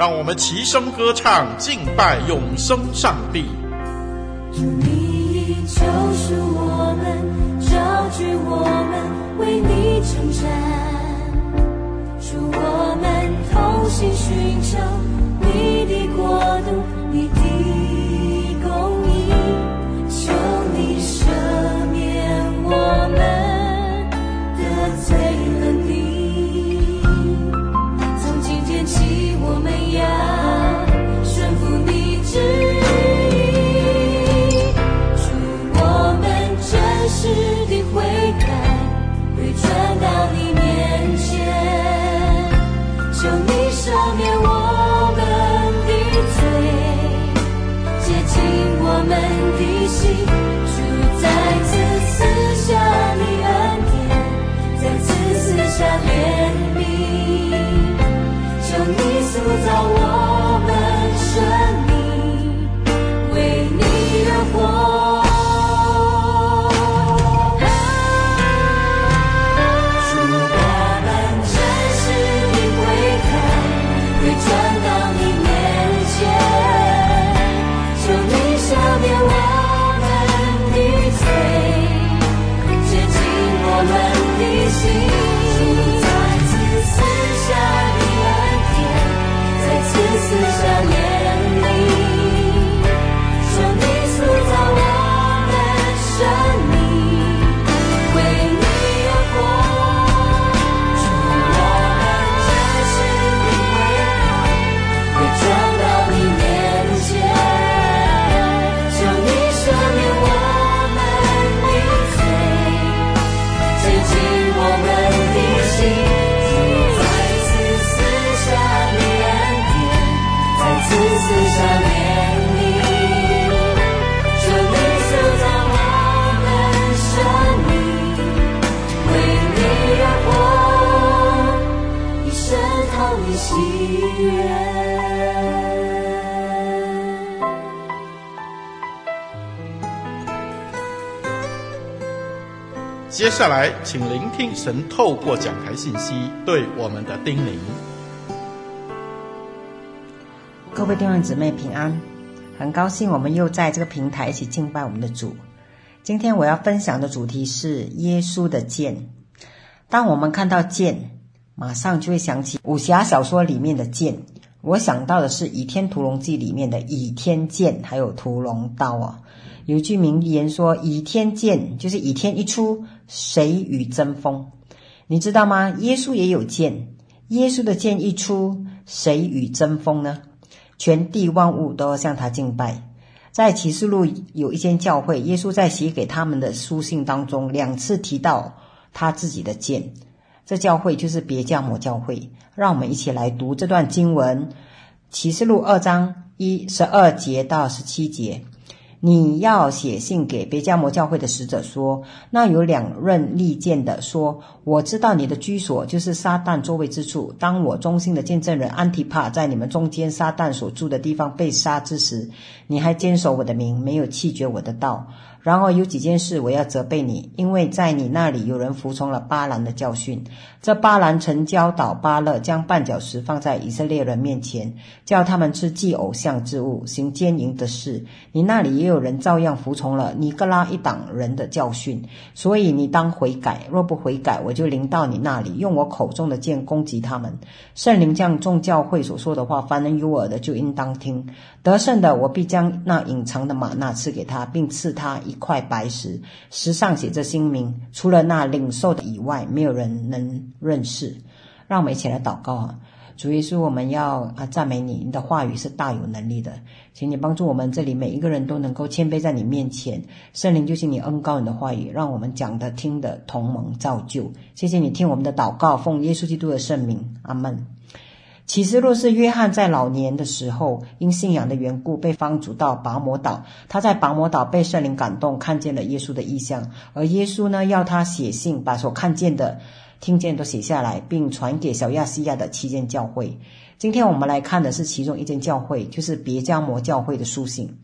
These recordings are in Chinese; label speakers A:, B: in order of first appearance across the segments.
A: 让我们齐声歌唱，敬拜永生上帝。
B: 主你救赎我们，招聚我们，为你称赞。主我们同心寻求你的国度，我
A: 们的心。听神透过讲台信息对我们的叮咛。
C: 各位弟兄姊妹平安，很高兴我们又在这个平台一起敬拜我们的主。今天我要分享的主题是耶稣的剑。当我们看到剑，马上就会想起武侠小说里面的剑。我想到的是《倚天屠龙记》里面的倚天剑，还有屠龙刀啊。有句名言说：“倚天剑就是倚天一出，谁与争锋？你知道吗？耶稣也有剑，耶稣的剑一出，谁与争锋呢？全地万物都要向他敬拜。在启示录有一间教会，耶稣在写给他们的书信当中，两次提到他自己的剑。这教会就是别迦摩教会。让我们一起来读这段经文：启示录二章一十二节到十七节。”你要写信给别加摩教会的使者说：那有两任利剑的说，我知道你的居所就是撒旦座位之处。当我忠心的见证人安提帕在你们中间撒旦所住的地方被杀之时，你还坚守我的名，没有弃绝我的道。然而有几件事我要责备你，因为在你那里有人服从了巴兰的教训。这巴兰曾教导巴勒将绊脚石放在以色列人面前，叫他们吃祭偶像之物，行奸淫的事。你那里也有人照样服从了尼哥拉一党人的教训，所以你当悔改。若不悔改，我就临到你那里，用我口中的剑攻击他们。圣灵将众教会所说的话，凡人有耳的就应当听。得胜的，我必将那隐藏的吗哪赐给他，并赐他一块白石，石上写着姓名，除了那领受的以外，没有人能认识。让我们一起来祷告啊！主耶稣，我们要啊赞美你，你的话语是大有能力的，请你帮助我们这里每一个人都能够谦卑在你面前。圣灵，就请你恩高你的话语，让我们讲的听的同盟造就。谢谢你听我们的祷告，奉耶稣基督的圣名，阿门。其实，若是约翰在老年的时候，因信仰的缘故被放逐到拔摩岛。他在拔摩岛被圣灵感动，看见了耶稣的异象，而耶稣呢，要他写信，把所看见的、听见都写下来，并传给小亚细亚的七间教会。今天我们来看的是其中一间教会，就是别加摩教会的书信。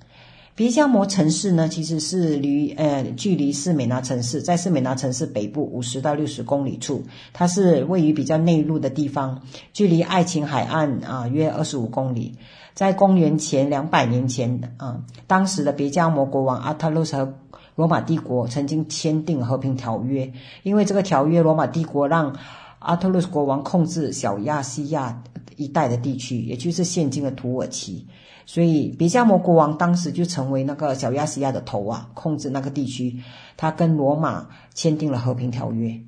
C: 别加摩城市呢，其实是离呃距离斯美拿城市，在斯美拿城市北部五十到六十公里处，它是位于比较内陆的地方，距离爱琴海岸啊约二十五公里。在公元前两百年前啊，当时的别加摩国王阿特鲁斯和罗马帝国曾经签订和平条约，因为这个条约，罗马帝国让阿特鲁斯国王控制小亚细亚一带的地区，也就是现今的土耳其。所以，别迦摩国王当时就成为那个小亚细亚的头啊，控制那个地区。他跟罗马签订了和平条约。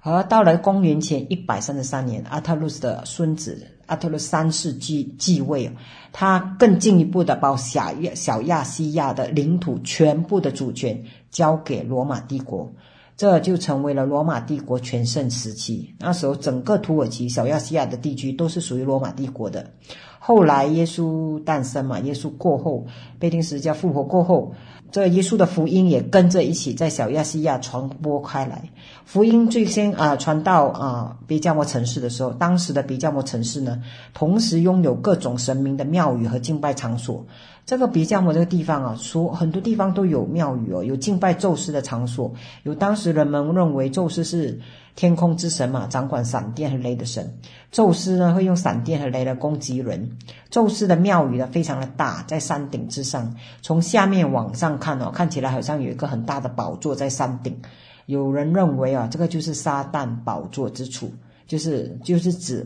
C: 而到了公元前一百三十三年，阿特鲁斯的孙子阿特鲁斯三世继继位，他更进一步的把小亚小亚细亚的领土全部的主权交给罗马帝国，这就成为了罗马帝国全盛时期。那时候，整个土耳其小亚细亚的地区都是属于罗马帝国的。后来耶稣诞生嘛，耶稣过后被钉十字架复活过后，这耶稣的福音也跟着一起在小亚细亚传播开来。福音最先啊传到啊别迦摩城市的时候，当时的别迦摩城市呢，同时拥有各种神明的庙宇和敬拜场所。这个别迦摩这个地方啊，说很多地方都有庙宇哦，有敬拜宙斯的场所，有当时人们认为宙斯是。天空之神嘛，掌管闪电和雷的神。宙斯呢，会用闪电和雷来攻击人。宙斯的庙宇呢，非常的大，在山顶之上。从下面往上看哦，看起来好像有一个很大的宝座在山顶。有人认为啊，这个就是撒旦宝座之处，就是就是指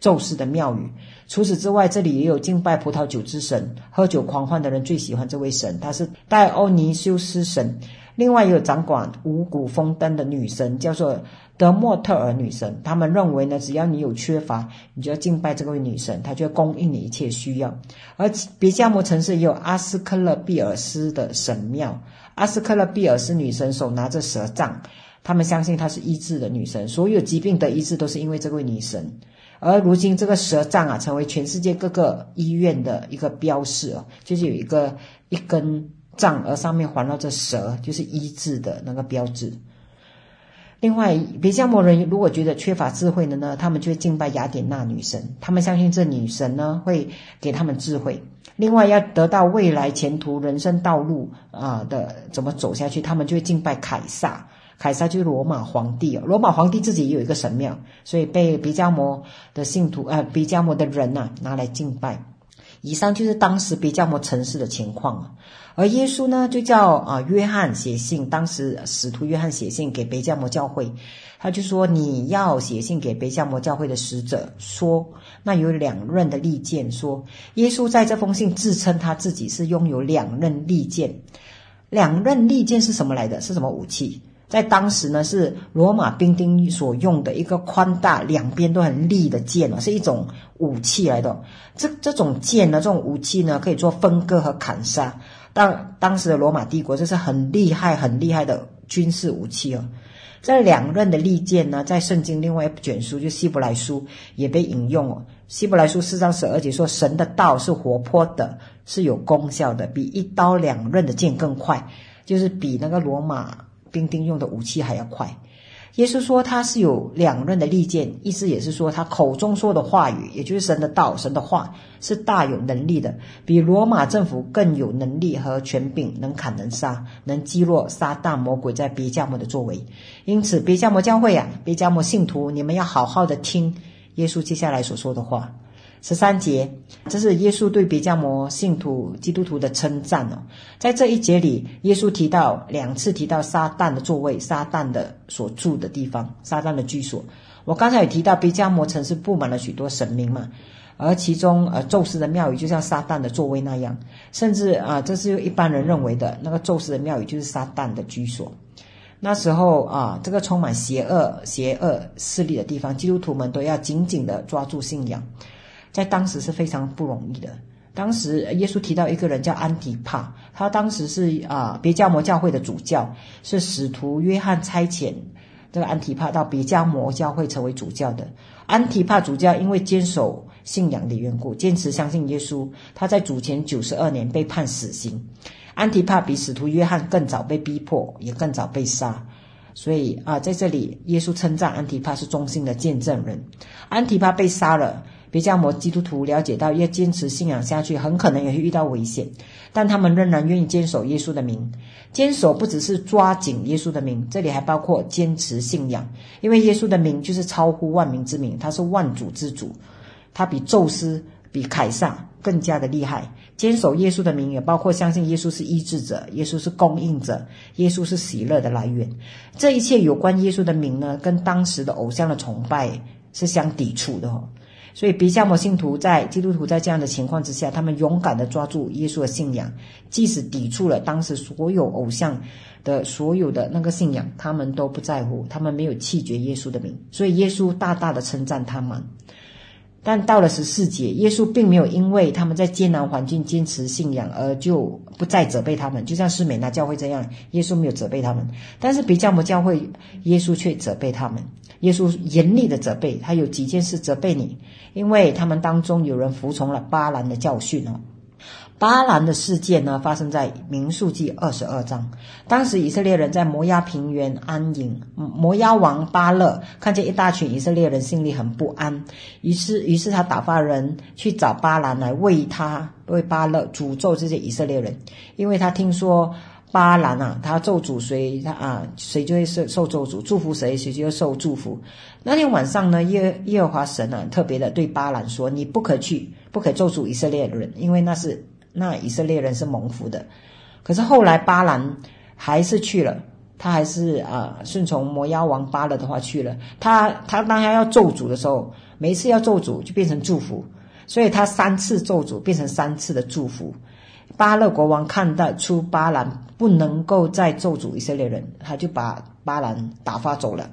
C: 宙斯的庙宇。除此之外，这里也有敬拜葡萄酒之神，喝酒狂欢的人最喜欢这位神，他是戴欧尼修斯神。另外也有掌管五谷丰登的女神，叫做德莫特尔女神。他们认为呢，只要你有缺乏，你就要敬拜这位女神，她就会供应你一切需要。而别迦摩城市也有阿斯克勒庇尔斯的神庙，阿斯克勒庇尔斯女神手拿着蛇杖，他们相信她是医治的女神，所有疾病的医治都是因为这位女神。而如今这个蛇杖啊，成为全世界各个医院的一个标识啊，就是有一个一根。杖，而上面环绕着蛇，就是医治的那个标志。另外，比迦摩人如果觉得缺乏智慧的呢，他们就会敬拜雅典娜女神，他们相信这女神呢会给他们智慧。另外，要得到未来前途人生道路啊的怎么走下去，他们就会敬拜凯撒。凯撒就是罗马皇帝，罗马皇帝自己也有一个神庙，所以被比迦摩的信徒啊，比迦摩的人呐、拿来敬拜。以上就是当时别迦摩城市的情况，而耶稣呢，就叫啊约翰写信，当时使徒约翰写信给别迦摩教会，他就说，你要写信给别迦摩教会的使者，说那有两刃的利剑，说耶稣在这封信自称他自己是拥有两刃利剑，两刃利剑是什么来的？是什么武器？在当时呢，是罗马兵丁所用的一个宽大、两边都很利的剑，是一种武器来的。这这种剑呢，这种武器呢，可以做分割和砍杀。当当时的罗马帝国，这是很厉害、很厉害的军事武器哦。这两刃的利剑呢，在圣经另外一卷书，就希伯来书也被引用哦。希伯来书四章十二节说：“神的道是活泼的，是有功效的，比一刀两刃的剑更快。”就是比那个罗马。兵丁用的武器还要快，耶稣说他是有两刃的利剑，意思也是说他口中说的话语，也就是神的道、神的话，是大有能力的，比罗马政府更有能力和权柄，能砍能杀，能击落撒旦魔鬼在别加摩的作为。因此，别加摩教会啊，别加摩信徒，你们要好好的听耶稣接下来所说的话。十三节，这是耶稣对别迦摩信徒基督徒的称赞哦。在这一节里，耶稣提到两次提到撒旦的座位、撒旦的所住的地方、撒旦的居所。我刚才也提到，别迦摩城是布满了许多神明嘛，而其中呃，宙斯的庙宇就像撒旦的座位那样，甚至啊、呃，这是一般人认为的那个宙斯的庙宇就是撒旦的居所。那时候啊，这个充满邪恶、邪恶势力的地方，基督徒们都要紧紧的抓住信仰。在当时是非常不容易的。当时耶稣提到一个人叫安提帕，他当时是啊别迦摩教会的主教，是使徒约翰差遣这个安提帕到别迦摩教会成为主教的。安提帕主教因为坚守信仰的缘故，坚持相信耶稣，他在主前九十二年被判死刑。安提帕比使徒约翰更早被逼迫，也更早被杀。所以啊，在这里耶稣称赞安提帕是忠心的见证人。安提帕被杀了。别迦摩基督徒了解到，要坚持信仰下去，很可能也会遇到危险，但他们仍然愿意坚守耶稣的名。坚守不只是抓紧耶稣的名，这里还包括坚持信仰，因为耶稣的名就是超乎万民之名，他是万主之主，他比宙斯、比凯撒更加的厉害。坚守耶稣的名，也包括相信耶稣是医治者，耶稣是供应者，耶稣是喜乐的来源。这一切有关耶稣的名呢，跟当时的偶像的崇拜是相抵触的哦。所以，别迦摩信徒在基督徒在这样的情况之下，他们勇敢地抓住耶稣的信仰，即使抵触了当时所有偶像的所有的那个信仰，他们都不在乎，他们没有弃绝耶稣的名。所以，耶稣大大的称赞他们。但到了十四节，耶稣并没有因为他们在艰难环境坚持信仰而就不再责备他们，就像士每拿教会这样，耶稣没有责备他们。但是别迦摩教会，耶稣却责备他们。耶稣严厉的责备，他有几件事责备你，因为他们当中有人服从了巴兰的教训哦。巴兰的事件呢，发生在民数记二十二章。当时以色列人在摩押平原安营，摩押王巴勒看见一大群以色列人心里很不安，于是于是他打发人去找巴兰来为他为巴勒诅咒这些以色列人，因为他听说巴兰啊，他咒诅谁，他啊谁就会受受咒诅；祝福谁，谁就会受祝福。那天晚上呢，耶耶和华神啊，特别的对巴兰说：“你不可去，不可咒诅以色列人，因为那是。”那以色列人是蒙福的，可是后来巴兰还是去了，他还是啊、顺从摩押王巴勒的话去了。他他当他要咒诅的时候，每一次要咒诅就变成祝福，所以他三次咒诅变成三次的祝福。巴勒国王看得出巴兰不能够再咒诅以色列人，他就把巴兰打发走了，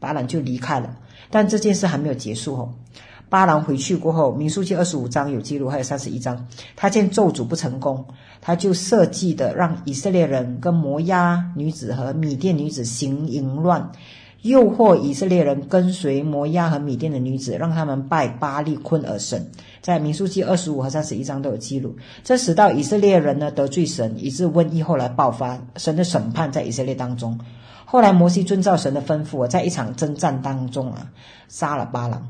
C: 巴兰就离开了。但这件事还没有结束哦。巴兰回去过后，民数记二十五章有记录，还有三十一章。他见咒诅不成功，他就设计的让以色列人跟摩押女子和米甸女子行淫乱，诱惑以色列人跟随摩押和米甸的女子，让他们拜巴力坤珥神。在民数记二十五和三十一章都有记录。这使到以色列人呢得罪神，以致瘟疫后来爆发，神的审判在以色列当中。后来摩西遵照神的吩咐，在一场征战当中啊，杀了巴兰。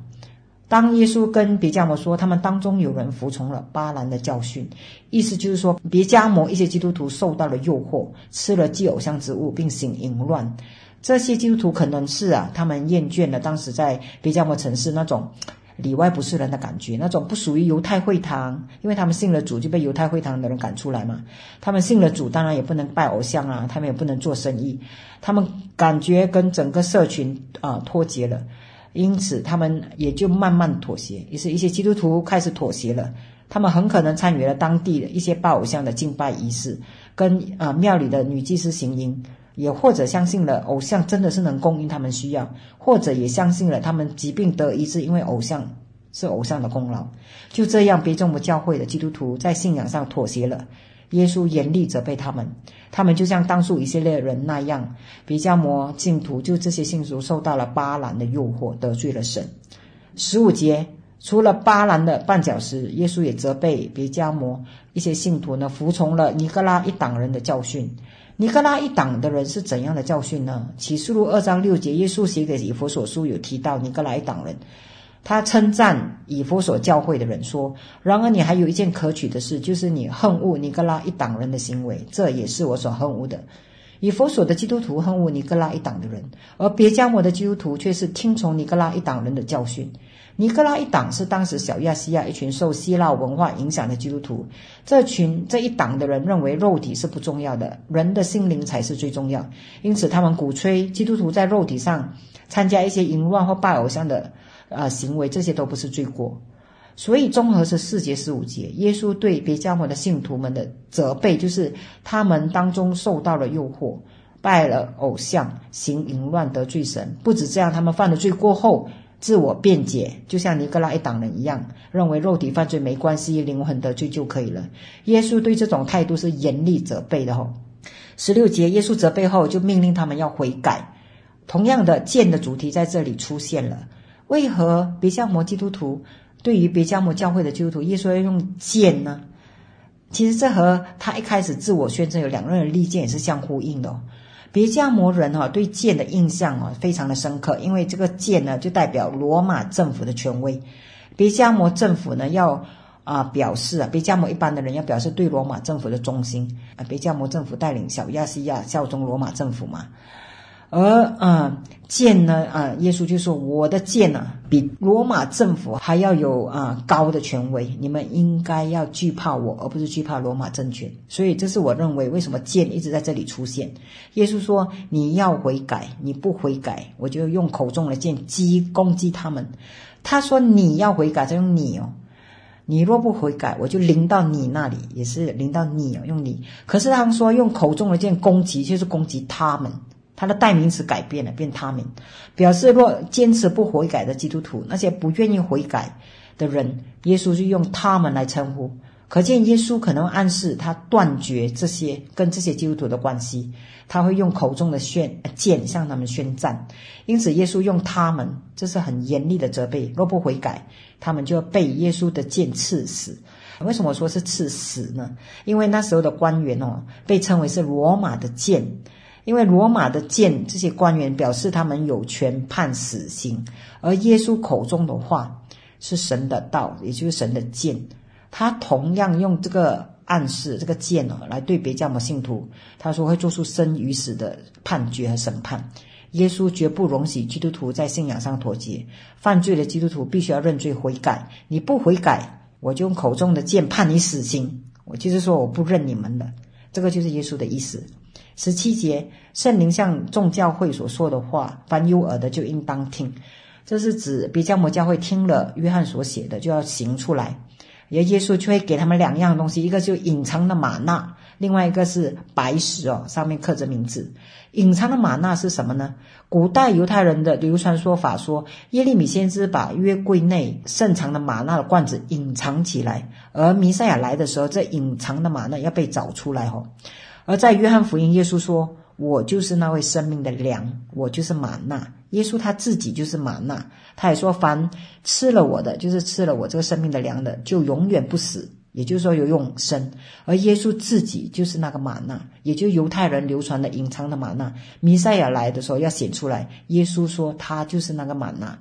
C: 当耶稣跟别迦摩说，他们当中有人服从了巴兰的教训，意思就是说，别迦摩一些基督徒受到了诱惑，吃了祭偶像之物，并行淫乱。这些基督徒可能是啊，他们厌倦了当时在别迦摩城市那种里外不是人的感觉，那种不属于犹太会堂，因为他们信了主就被犹太会堂的人赶出来嘛。他们信了主，当然也不能拜偶像啊，他们也不能做生意，他们感觉跟整个社群啊脱节了。因此，他们也就慢慢妥协。于是，一些基督徒开始妥协了。他们很可能参与了当地的一些拜偶像的敬拜仪式，跟啊庙里的女祭司行淫，也或者相信了偶像真的是能供应他们需要，或者也相信了他们疾病得医治，因为偶像是偶像的功劳。就这样，别迦摩教会的基督徒在信仰上妥协了。耶稣严厉责备他们，他们就像当初以色列人那样，别迦摩信徒就这些信徒受到了巴兰的诱惑，得罪了神。十五节，除了巴兰的绊脚石，耶稣也责备别迦摩一些信徒呢，服从了尼哥拉一党人的教训。尼格拉一党的人是怎样的教训呢？启示录二章六节，耶稣写给以弗所书有提到尼格拉一党人，他称赞以弗所教会的人说：“然而你还有一件可取的事，就是你恨恶尼格拉一党人的行为，这也是我所恨恶的。”以弗所的基督徒恨恶尼格拉一党的人，而别迦摩的基督徒却是听从尼格拉一党人的教训。尼各拉一党是当时小亚细亚一群受希腊文化影响的基督徒，这群这一党的人认为肉体是不重要的，人的心灵才是最重要，因此他们鼓吹基督徒在肉体上参加一些淫乱或拜偶像的呃行为，这些都不是罪过。所以综合是四节十五节，耶稣对别迦摩的信徒们的责备，就是他们当中受到了诱惑，拜了偶像，行淫乱，得罪神。不止这样，他们犯了罪过后。自我辩解，就像尼格拉一党人一样，认为肉体犯罪没关系，灵魂得罪就可以了。耶稣对这种态度是严厉责备的吼。十六节，耶稣责备后就命令他们要悔改。同样的剑的主题在这里出现了。为何别迦摩基督徒对于别迦摩教会的基督徒，耶稣要用剑呢？其实这和他一开始自我宣称有两刃的利剑也是相呼应的。别加摩人哈对剑的印象啊非常的深刻，因为这个剑呢就代表罗马政府的权威。别加摩政府呢要啊表示啊，别加摩一般的人要表示对罗马政府的忠心啊。别加摩政府带领小亚细亚效忠罗马政府嘛。而啊，剑呢啊，耶稣就说：“我的剑呢、比罗马政府还要有啊高的权威。你们应该要惧怕我，而不是惧怕罗马政权。所以，这是我认为为什么剑一直在这里出现。耶稣说：你要悔改，你不悔改，我就用口中的剑击攻击他们。他说：你要悔改，再用你哦。你若不悔改，我就临到你那里，也是临到你哦，用你。可是他们说用口中的剑攻击，就是攻击他们。”他的代名词改变了，变他们，表示若坚持不悔改的基督徒，那些不愿意悔改的人，耶稣就用他们来称呼。可见耶稣可能暗示他断绝这些跟这些基督徒的关系，他会用口中的宣剑向他们宣战。因此，耶稣用他们，这是很严厉的责备。若不悔改，他们就要被耶稣的剑刺死。为什么说是刺死呢？因为那时候的官员哦，被称为是罗马的剑。因为罗马的剑，这些官员表示他们有权判死刑，而耶稣口中的话是神的道，也就是神的剑。他同样用这个暗示这个剑哦，来对别教的信徒，他说会做出生与死的判决和审判。耶稣绝不容许基督徒在信仰上妥协，犯罪的基督徒必须要认罪悔改。你不悔改，我就用口中的剑判你死刑。我就是说我不认你们的，这个就是耶稣的意思。十七节，圣灵向众教会所说的话，凡有耳的就应当听。这是指别迦摩教会听了约翰所写的，就要行出来。而耶稣就会给他们两样东西，一个就隐藏的玛纳，另外一个是白石哦，上面刻着名字。隐藏的玛纳是什么呢？古代犹太人的流传说法说，耶利米先知把约柜内盛藏的玛纳的罐子隐藏起来，而弥赛亚来的时候，这隐藏的玛纳要被找出来哦。而在约翰福音，耶稣说：“我就是那位生命的粮，我就是玛纳。”耶稣他自己就是玛纳，他也说：“凡吃了我的，就是吃了我这个生命的粮的，就永远不死。”也就是说有永生。而耶稣自己就是那个玛纳，也就犹太人流传的隐藏的玛纳。弥赛亚来的时候要显出来，耶稣说他就是那个玛纳。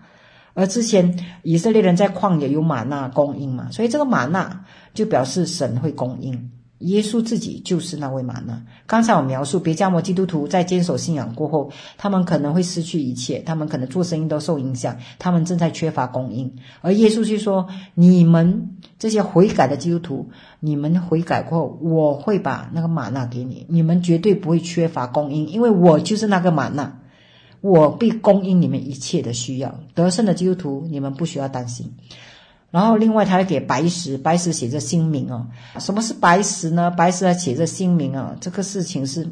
C: 而之前以色列人在旷野有玛纳供应嘛，所以这个玛纳就表示神会供应。耶稣自己就是那位玛纳。刚才我描述别加摩基督徒在坚守信仰过后，他们可能会失去一切，他们可能做生意都受影响，他们正在缺乏供应。而耶稣就说：“你们这些悔改的基督徒，你们悔改过后，我会把那个玛纳给你，你们绝对不会缺乏供应，因为我就是那个玛纳，我必供应你们一切的需要。得胜的基督徒，你们不需要担心。”然后，另外他还给白石，白石写着姓名哦。什么是白石呢？白石还写着姓名啊。这个事情是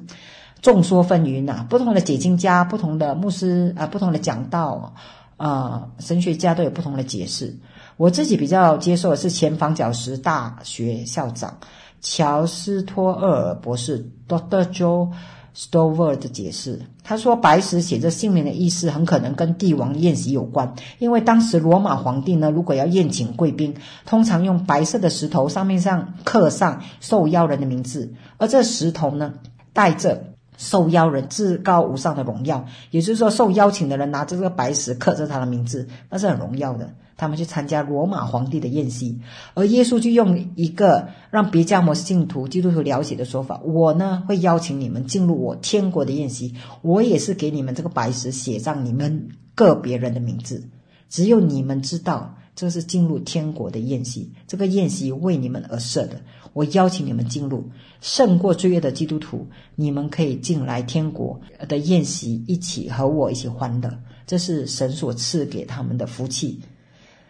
C: 众说纷纭呐，不同的解经家、不同的牧师啊、不同的讲道啊、神学家都有不同的解释。我自己比较接受的是前房角石大学校长乔斯托厄尔博士 Dr. Joe。Stover 的解释，他说白石写着姓名的意思很可能跟帝王宴席有关，因为当时罗马皇帝呢，如果要宴请贵宾，通常用白色的石头，上面上刻上受邀人的名字，而这石头呢，带着受邀人至高无上的荣耀，也就是说，受邀请的人拿着这个白石刻着他的名字，那是很荣耀的。他们去参加罗马皇帝的宴席，而耶稣就用一个让别迦摩信徒、基督徒了解的说法：我呢会邀请你们进入我天国的宴席，我也是给你们这个白石写上你们个别人的名字，只有你们知道这是进入天国的宴席，这个宴席为你们而设的。我邀请你们进入胜过罪恶的基督徒，你们可以进来天国的宴席，一起和我一起欢乐，这是神所赐给他们的福气。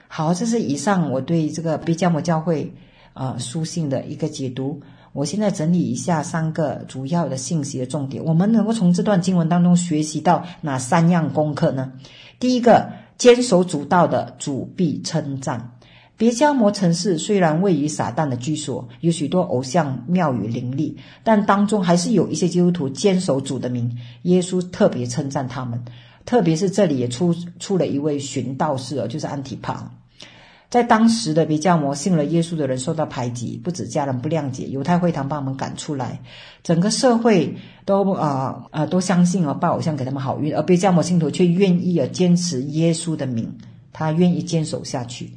C: 好，这是以上我对这个别迦摩教会啊、书信的一个解读。我现在整理一下三个主要的信息的重点。我们能够从这段经文当中学习到哪三样功课呢？第一个，坚守主道的主必称赞。别迦摩城市虽然位于撒旦的居所，有许多偶像庙宇林立，但当中还是有一些基督徒坚守主的名。耶稣特别称赞他们。特别是这里也出出了一位寻道士哦，就是安提帕。在当时的别迦摩信了耶稣的人受到排挤，不止家人不谅解，犹太会堂把他们赶出来，整个社会都啊啊、都相信哦，拜偶像给他们好运，而别迦摩信徒却愿意啊坚持耶稣的名，他愿意坚守下去。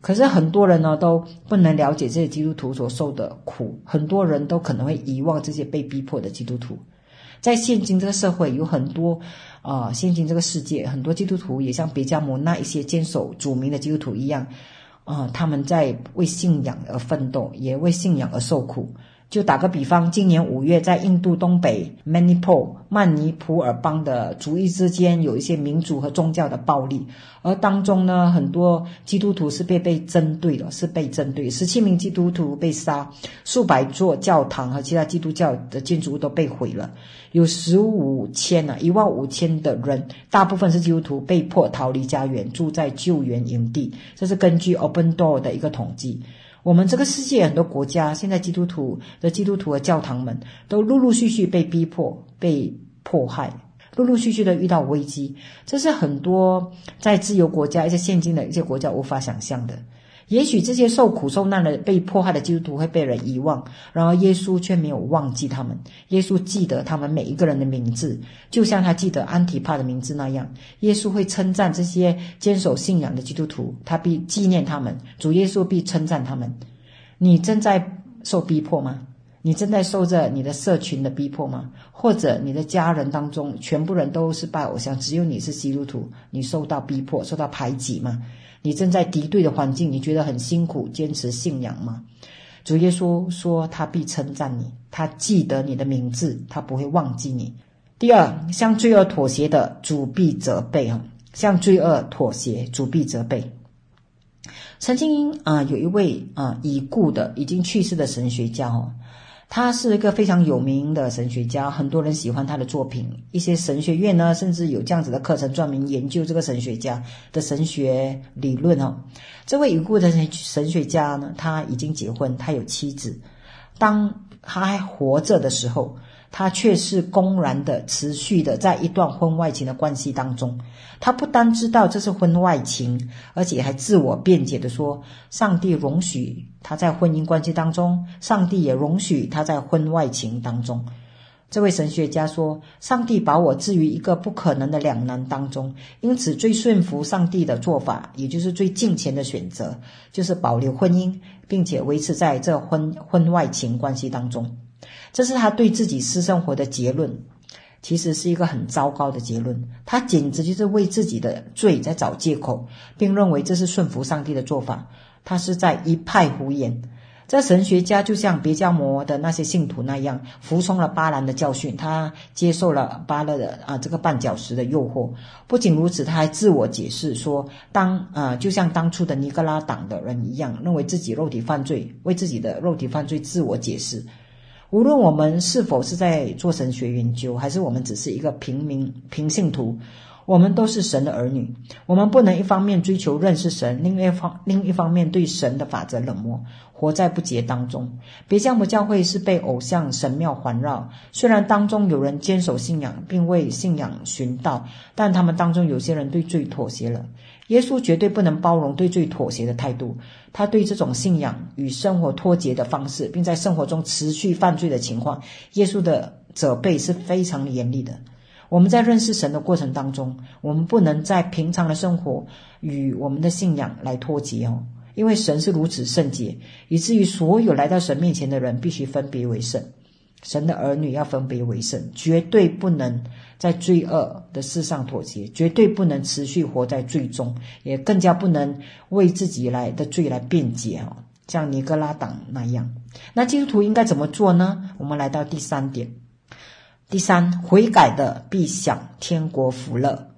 C: 可是很多人呢都不能了解这些基督徒所受的苦，很多人都可能会遗忘这些被逼迫的基督徒。在现今这个社会，有很多，啊、现今这个世界，很多基督徒也像别加摩那一些坚守主名的基督徒一样，啊、他们在为信仰而奋斗，也为信仰而受苦。就打个比方，今年五月，在印度东北 Manipur 曼尼普尔邦的族裔之间，有一些民族和宗教的暴力，而当中呢，很多基督徒是被被针对的，是被针对，十七名基督徒被杀，数百座教堂和其他基督教的建筑物都被毁了，有十五千啊，一万五千的人，大部分是基督徒，被迫逃离家园，住在救援营地，这是根据 Open Door 的一个统计。我们这个世界很多国家，现在基督徒的基督徒和教堂们都陆陆续续被逼迫、被迫害，陆陆续续的遇到危机，这是很多在自由国家、一些现今的一些国家无法想象的。也许这些受苦受难的、被迫害的基督徒会被人遗忘，然而耶稣却没有忘记他们。耶稣记得他们每一个人的名字，就像他记得安提帕的名字那样。耶稣会称赞这些坚守信仰的基督徒，他必纪念他们。主耶稣必称赞他们。你正在受逼迫吗？你正在受着你的社群的逼迫吗？或者你的家人当中全部人都是拜偶像，只有你是基督徒，你受到逼迫、受到排挤吗？你正在敌对的环境，你觉得很辛苦，坚持信仰吗？主耶稣说，他必称赞你，他记得你的名字，他不会忘记你。第二，向罪恶妥协的主必责备啊，向罪恶妥协，主必责备。曾经啊、有一位啊已故的、已经去世的神学家哦。他是一个非常有名的神学家，很多人喜欢他的作品。一些神学院呢，甚至有这样子的课程，专门研究这个神学家的神学理论哦。这位已故的神学家呢，他已经结婚，他有妻子。当他还活着的时候，他却是公然的、持续的在一段婚外情的关系当中。他不单知道这是婚外情，而且还自我辩解的说：“上帝容许他在婚姻关系当中，上帝也容许他在婚外情当中。”这位神学家说：“上帝把我置于一个不可能的两难当中，因此最顺服上帝的做法，也就是最敬虔的选择，就是保留婚姻，并且维持在这婚婚外情关系当中。”这是他对自己私生活的结论，其实是一个很糟糕的结论。他简直就是为自己的罪在找借口，并认为这是顺服上帝的做法。他是在一派胡言。这神学家就像别迦摩的那些信徒那样，服从了巴兰的教训，他接受了巴勒的啊这个绊脚石的诱惑。不仅如此，他还自我解释说，当啊就像当初的尼格拉党的人一样，认为自己肉体犯罪，为自己的肉体犯罪自我解释。无论我们是否是在做神学研究，还是我们只是一个平民平信徒，我们都是神的儿女。我们不能一方面追求认识神，另一方另一方面对神的法则冷漠，活在不洁当中。别迦摩教会是被偶像神庙环绕，虽然当中有人坚守信仰，并为信仰寻道，但他们当中有些人对罪妥协了。耶稣绝对不能包容对罪妥协的态度。他对这种信仰与生活脱节的方式，并在生活中持续犯罪的情况，耶稣的责备是非常严厉的。我们在认识神的过程当中，我们不能在平常的生活与我们的信仰来脱节哦，因为神是如此圣洁，以至于所有来到神面前的人必须分别为圣。神的儿女要分别为圣，绝对不能在罪恶的事上妥协，绝对不能持续活在罪中，也更加不能为自己来的罪来辩解哦，像尼哥拉党那样。那基督徒应该怎么做呢？我们来到第三点，第三，悔改的必享天国福乐，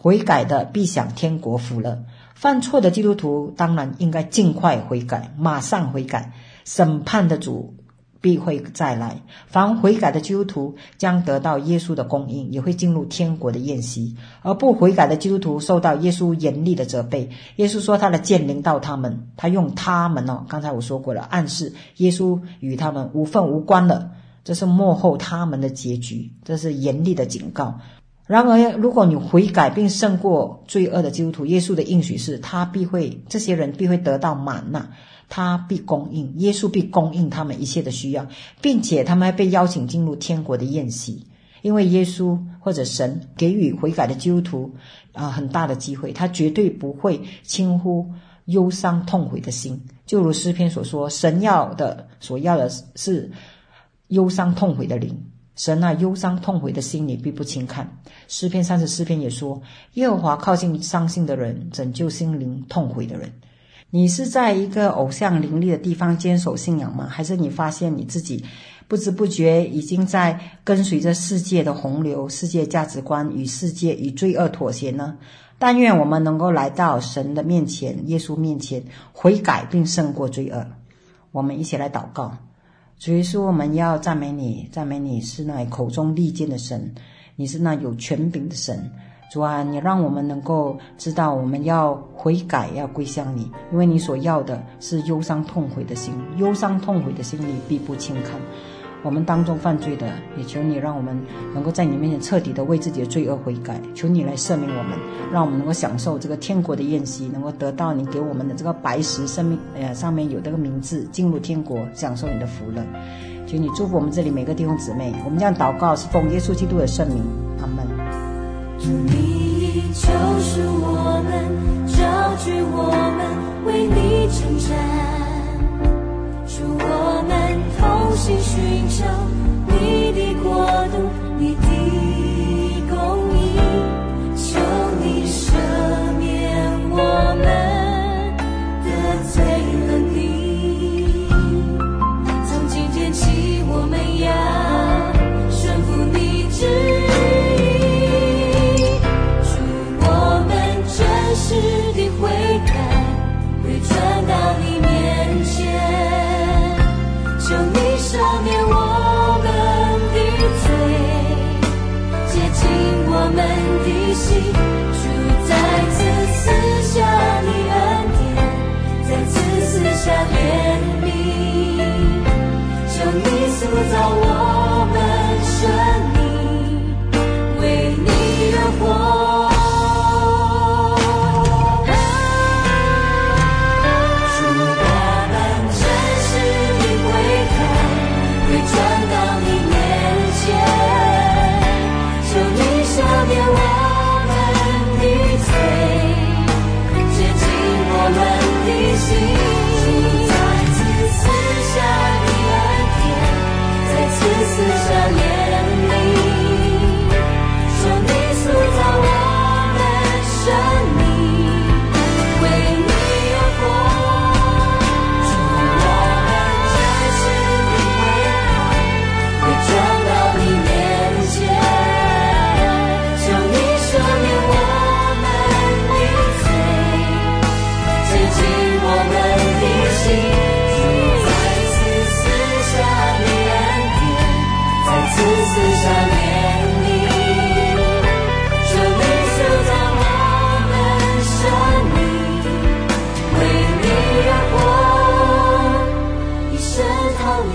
C: 悔改的必享天国福乐。犯错的基督徒当然应该尽快悔改，马上悔改，审判的主。必会再来。凡悔改的基督徒将得到耶稣的供应，也会进入天国的宴席；而不悔改的基督徒受到耶稣严厉的责备。耶稣说他的剑临到他们，他用他们哦，刚才我说过了，暗示耶稣与他们无缝无关了。这是幕后他们的结局，这是严厉的警告。然而，如果你悔改并胜过罪恶的基督徒，耶稣的应许是他必会，这些人必会得到满纳。他必供应，耶稣必供应他们一切的需要，并且他们还被邀请进入天国的宴席。因为耶稣或者神给予悔改的基督徒啊、很大的机会，他绝对不会轻忽忧伤痛悔的心。就如诗篇所说，神要的所要的是忧伤痛悔的灵。神啊，忧伤痛悔的心里必不轻看。诗篇三十四篇也说，耶和华靠近伤心的人，拯救心灵痛悔的人。你是在一个偶像林立的地方坚守信仰吗？还是你发现你自己不知不觉已经在跟随着世界的洪流、世界价值观与世界与罪恶妥协呢？但愿我们能够来到神的面前、耶稣面前悔改，并胜过罪恶。我们一起来祷告：所以说，我们要赞美你，赞美你是那口中利剑的神，你是那有权柄的神。主啊，你让我们能够知道，我们要悔改，要归向你，因为你所要的是忧伤痛悔的心，忧伤痛悔的心你必不轻看。我们当中犯罪的，也求你让我们能够在你面前彻底的为自己的罪恶悔改，求你来赦免我们，让我们能够享受这个天国的宴席，能够得到你给我们的这个白石生命，呃，上面有这个名字，进入天国，享受你的福乐。求你祝福我们这里每个弟兄姊妹，我们这样祷告是奉耶稣基督的圣名，阿门。
B: 主你救赎我们，招聚我们，为你征战。祝我们同心寻找你的国度，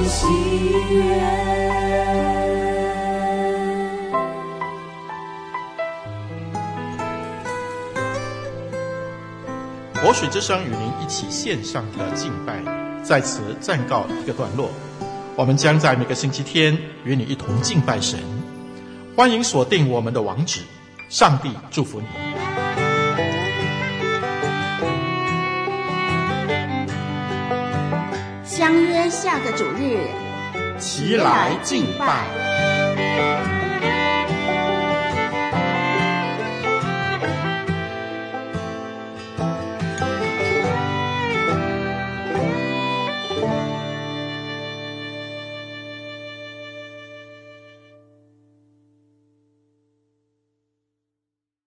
B: 喜悦。
A: 活水之声与您一起线上的敬拜，在此暂告一个段落。我们将在每个星期天与你一同敬拜神，欢迎锁定我们的网址。上帝祝福你。
D: 相约下个主日
A: 齐来敬拜。